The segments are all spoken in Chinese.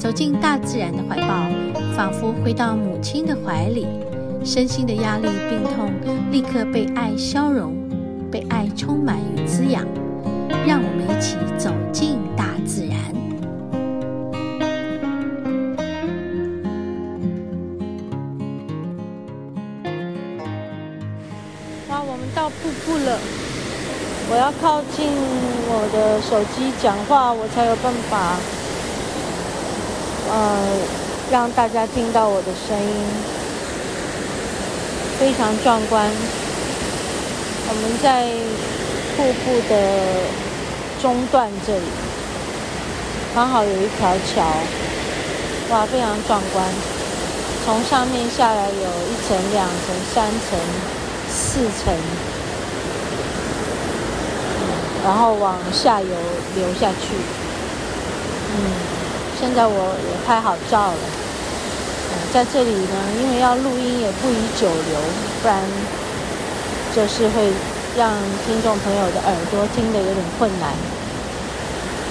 走进大自然的怀抱，仿佛回到母亲的怀里，身心的压力、病痛立刻被爱消融，被爱充满与滋养。让我们一起走进大自然。哇，我们到瀑布了！我要靠近我的手机讲话，我才有办法。呃，让大家听到我的声音，非常壮观。我们在瀑布的中段这里，刚好有一条桥，哇，非常壮观。从上面下来有一层、两层、三层、四层，然后往下游流下去，嗯。现在我也拍好照了，嗯，在这里呢，因为要录音也不宜久留，不然就是会让听众朋友的耳朵听得有点困难，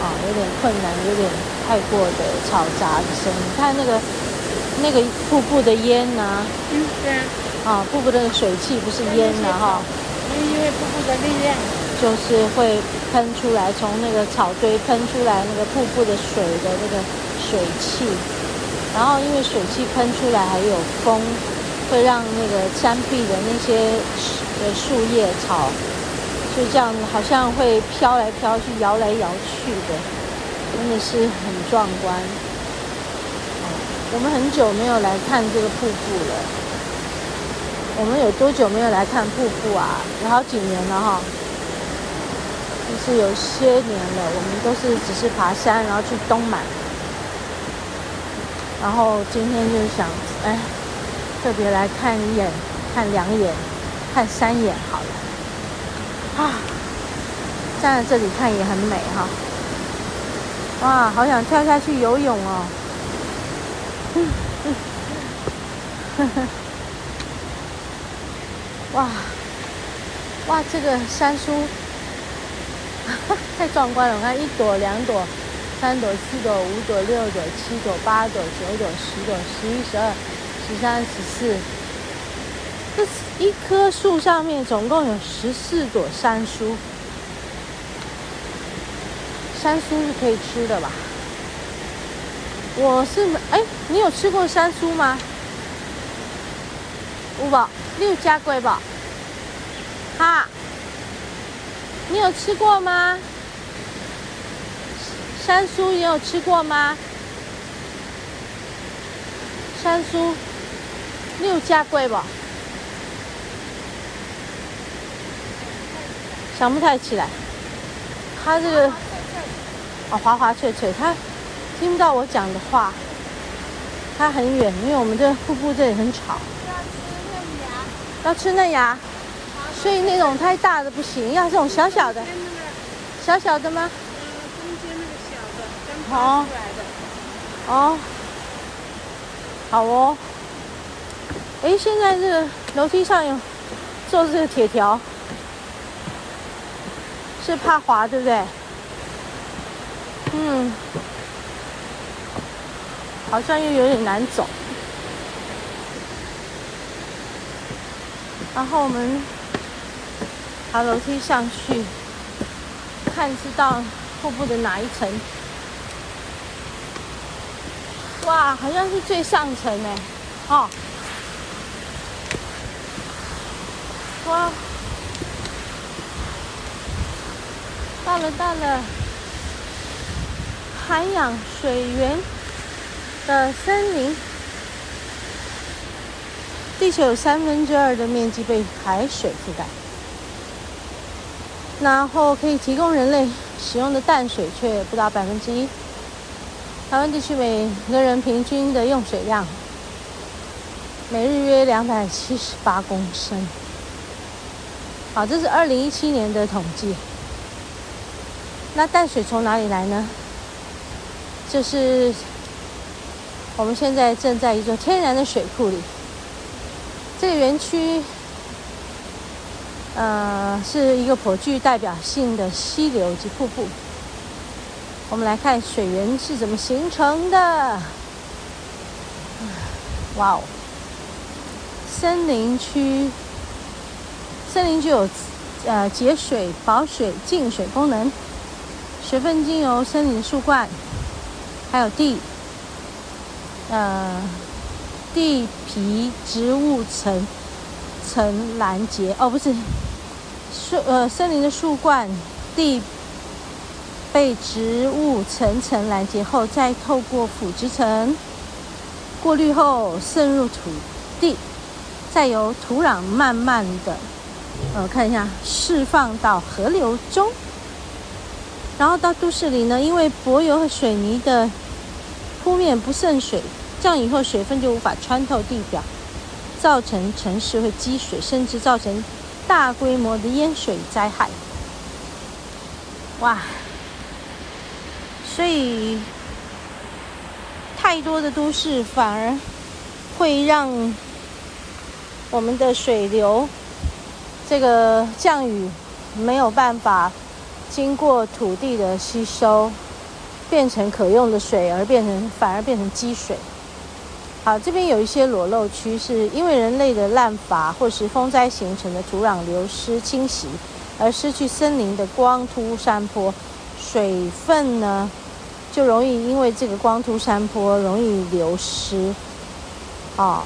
啊，有点困难，有点太过的嘈杂的声音。看那个那个瀑布的烟呐，嗯，对啊，啊，瀑布的水汽不是烟呐，哈，因为瀑布的力量，就是会。喷出来，从那个草堆喷出来，那个瀑布的水的那个水汽，然后因为水汽喷出来还有风，会让那个山壁的那些的树叶草，就这样好像会飘来飘去、摇来摇去的，真的是很壮观。我们很久没有来看这个瀑布了，我们有多久没有来看瀑布啊？有好几年了哈。就是有些年了，我们都是只是爬山，然后去东满，然后今天就想，哎，特别来看一眼，看两眼，看三眼好了，啊，站在这里看也很美哈，哇，好想跳下去游泳哦，嗯嗯，呵呵，哇，哇，这个山苏。太壮观了！我看一朵、两朵、三朵、四朵、五朵、六朵、七朵、八朵、九朵、十朵、十一、十二、十三、十四。这一棵树上面总共有十四朵山苏。山苏是可以吃的吧？我是没哎，你有吃过山苏吗？五宝，你有加贵宝？哈。你有吃过吗？山苏也有吃过吗？山苏，你有加贵不？想不太起来。它这个啊，滑滑脆脆，它听不到我讲的话。它很远，因为我们这瀑布这里很吵。要吃嫩芽。要吃嫩芽。所以那种太大的不行，要这种小小的，小小的吗？中间那个小的，刚爬出来的。哦，好哦。哎，现在这个楼梯上有做这个铁条，是怕滑对不对？嗯，好像又有点难走。然后我们。爬楼梯上去，看是到瀑布的哪一层？哇，好像是最上层呢。哦，哇，到了到了，涵养水源的森林。地球有三分之二的面积被海水覆盖。然后可以提供人类使用的淡水却不到百分之一。台湾地区每个人平均的用水量每日约两百七十八公升。好，这是二零一七年的统计。那淡水从哪里来呢？就是我们现在正在一座天然的水库里。这个园区，呃，是一个颇具代表性的溪流及瀑布。我们来看水源是怎么形成的。哇哦！森林区，森林具有呃节水、保水、净水功能。水分经由森林树冠，还有地，呃，地皮植物层层拦截。哦，不是树呃森林的树冠地。被植物层层拦截后，再透过腐殖层过滤后渗入土地，再由土壤慢慢的，呃，看一下释放到河流中，然后到都市里呢，因为柏油和水泥的铺面不渗水，这样以后水分就无法穿透地表，造成城市会积水，甚至造成大规模的淹水灾害。哇！所以，太多的都市反而会让我们的水流，这个降雨没有办法经过土地的吸收，变成可用的水，而变成反而变成积水。好，这边有一些裸露区，是因为人类的滥伐或是风灾形成的土壤流失侵袭，而失去森林的光秃山坡，水分呢，就容易因为这个光秃山坡容易流失，啊，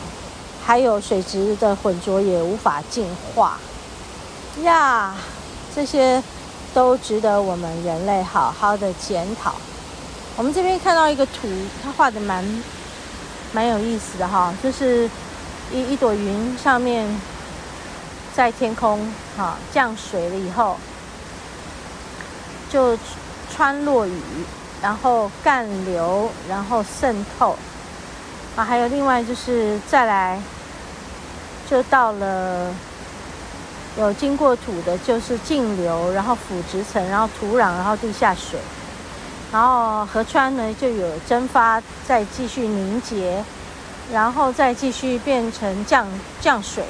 还有水质的浑浊也无法净化，呀，这些都值得我们人类好好的检讨。我们这边看到一个图，它画的蛮蛮有意思的哈，就是一一朵云上面在天空哈降水了以后，就穿落雨。然后干流，然后渗透，啊，还有另外就是再来，就到了有经过土的，就是径流，然后腐殖层，然后土壤，然后地下水，然后河川呢就有蒸发，再继续凝结，然后再继续变成降降水，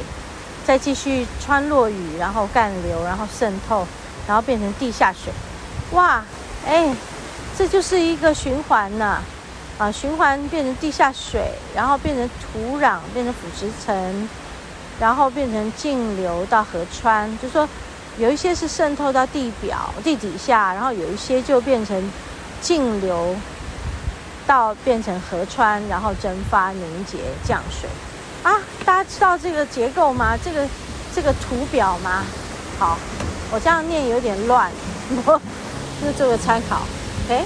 再继续穿落雨，然后干流，然后渗透，然后变成地下水，哇，哎。这就是一个循环呐，啊，循环变成地下水，然后变成土壤，变成腐殖层，然后变成径流到河川。就说，有一些是渗透到地表、地底下，然后有一些就变成径流到变成河川，然后蒸发、凝结、降水。啊，大家知道这个结构吗？这个这个图表吗？好，我这样念有点乱，我就做个参考。哎。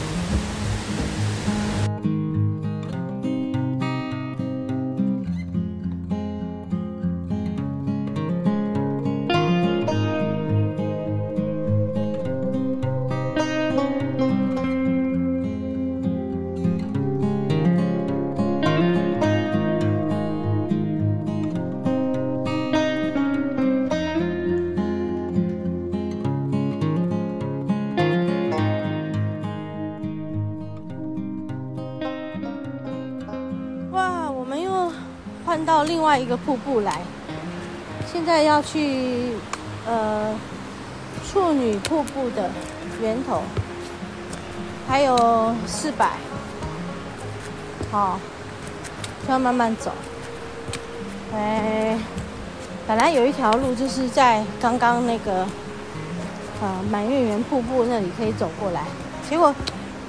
到另外一个瀑布来，现在要去呃处女瀑布的源头，还有四百，好，就要慢慢走。哎，本来有一条路就是在刚刚那个呃满月圆瀑布那里可以走过来，结果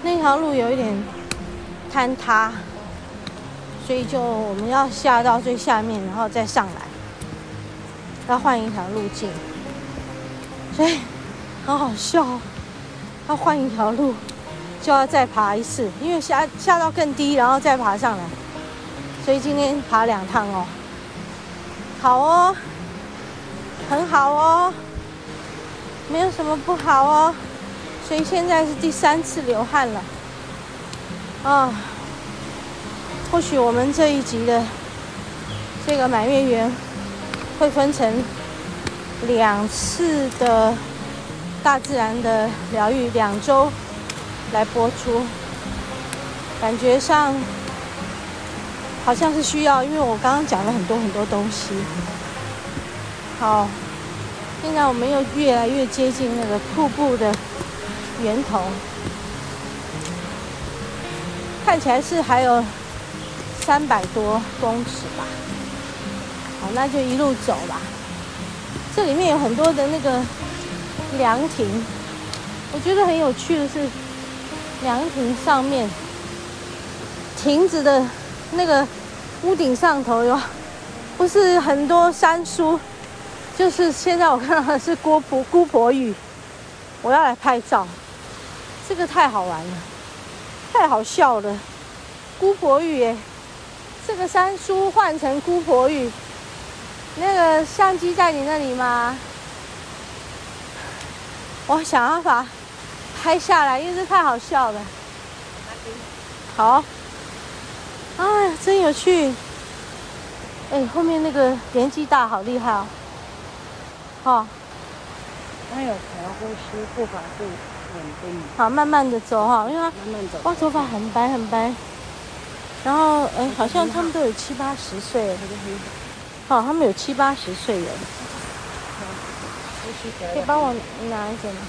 那条路有一点坍塌。所以就我们要下到最下面，然后再上来，要换一条路径。所以很好笑，要换一条路，就要再爬一次，因为下下到更低，然后再爬上来。所以今天爬两趟哦，好哦，很好哦，没有什么不好哦。所以现在是第三次流汗了，啊。或许我们这一集的这个满月圆会分成两次的大自然的疗愈，两周来播出，感觉上好像是需要，因为我刚刚讲了很多很多东西。好，现在我们又越来越接近那个瀑布的源头，看起来是还有三百多公尺吧。好，那就一路走吧。这里面有很多的那个凉亭，我觉得很有趣的是，凉亭上面亭子的那个屋顶上头有，不是很多山苏，就是现在我看到的是姑婆姑婆芋，我要来拍照，这个太好玩了，太好笑了，姑婆芋耶，这个三叔换成姑婆芋。那个相机在你那里吗？我想要法拍下来，因为这太好笑了。好，哎，真有趣。哎，后面那个年纪大，好厉害哦。好，他有调呼吸，步伐是稳定。好，慢慢的走哈，因为他慢慢走。哇，头发很白很白。然后，哎，好像他们都有七八十岁。好、哦，他们有七八十岁人，可以帮我拿一点吗？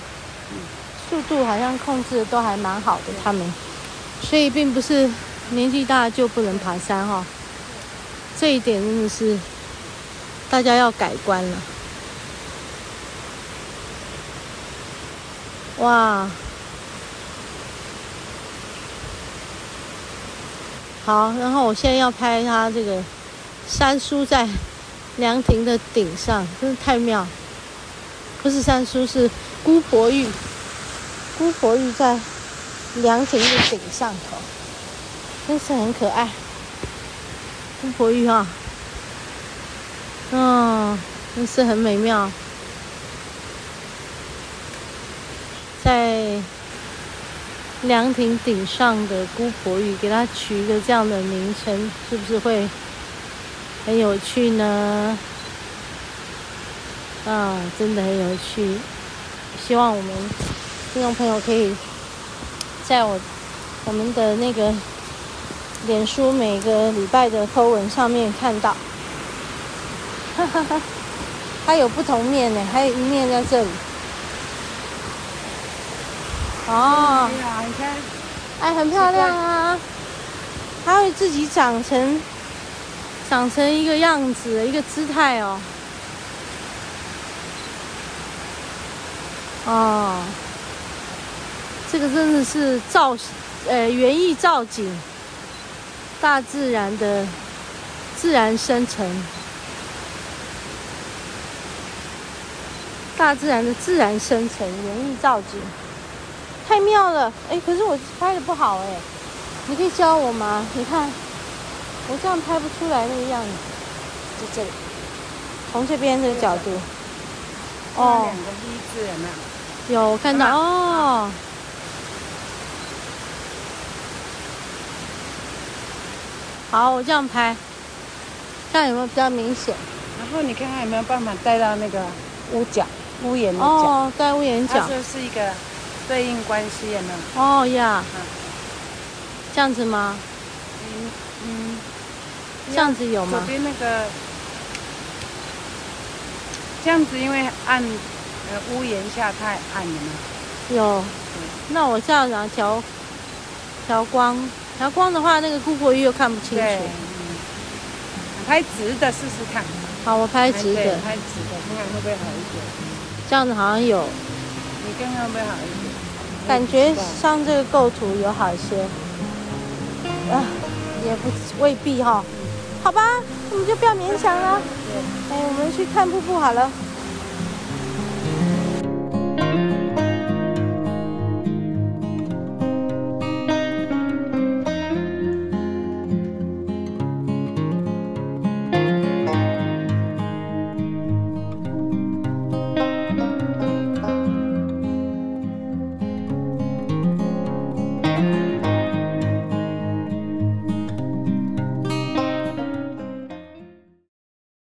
速度好像控制的都还蛮好的，他们，所以并不是年纪大就不能爬山哈、这一点真的是大家要改观了。哇，好，然后我现在要拍他这个三叔在。凉亭的顶上真是太妙，不是三叔，是姑婆玉。姑婆玉在凉亭的顶上头，真是很可爱。姑婆玉啊，嗯，真是很美妙。在凉亭顶上的姑婆芋，给它取一个这样的名称，是不是会？很有趣呢，啊，真的很有趣。希望我们听众朋友可以在我我们的那个脸书每个礼拜的 po 文上面看到，哈哈哈，它有不同面呢，还有一面在这里。哦，你看，哎，很漂亮啊，它会自己长成。长成一个样子，一个姿态哦。哦，这个真的是造，呃，园艺造景，大自然的自然生成，大自然的自然生成，园艺造景，太妙了。哎，可是我拍的不好哎，你可以教我吗？你看。我这样拍不出来那个样子，就这里，从这边这个角度，哦，两个 V 字有没有？有看到哦。好，我这样拍，这样有没有比较明显？然后你看看有没有办法带到那个屋角、屋檐的角？哦，带屋檐角。它是一个对应关系有没有？哦呀，这样子吗？嗯嗯。这样子有吗？左边那个，这样子因为暗，呃，屋檐下太暗了嘛。有，那我这样子调调光，调光的话，那个姑婆鱼又看不清楚。拍直的试试看。好，我拍直的。拍直的，看看会不会好一点。这样子好像有。你看看会不会好一点？感觉上这个构图有好一些。啊，也不未必哈。好吧，我们就不要勉强了。哎，我们去看瀑布好了。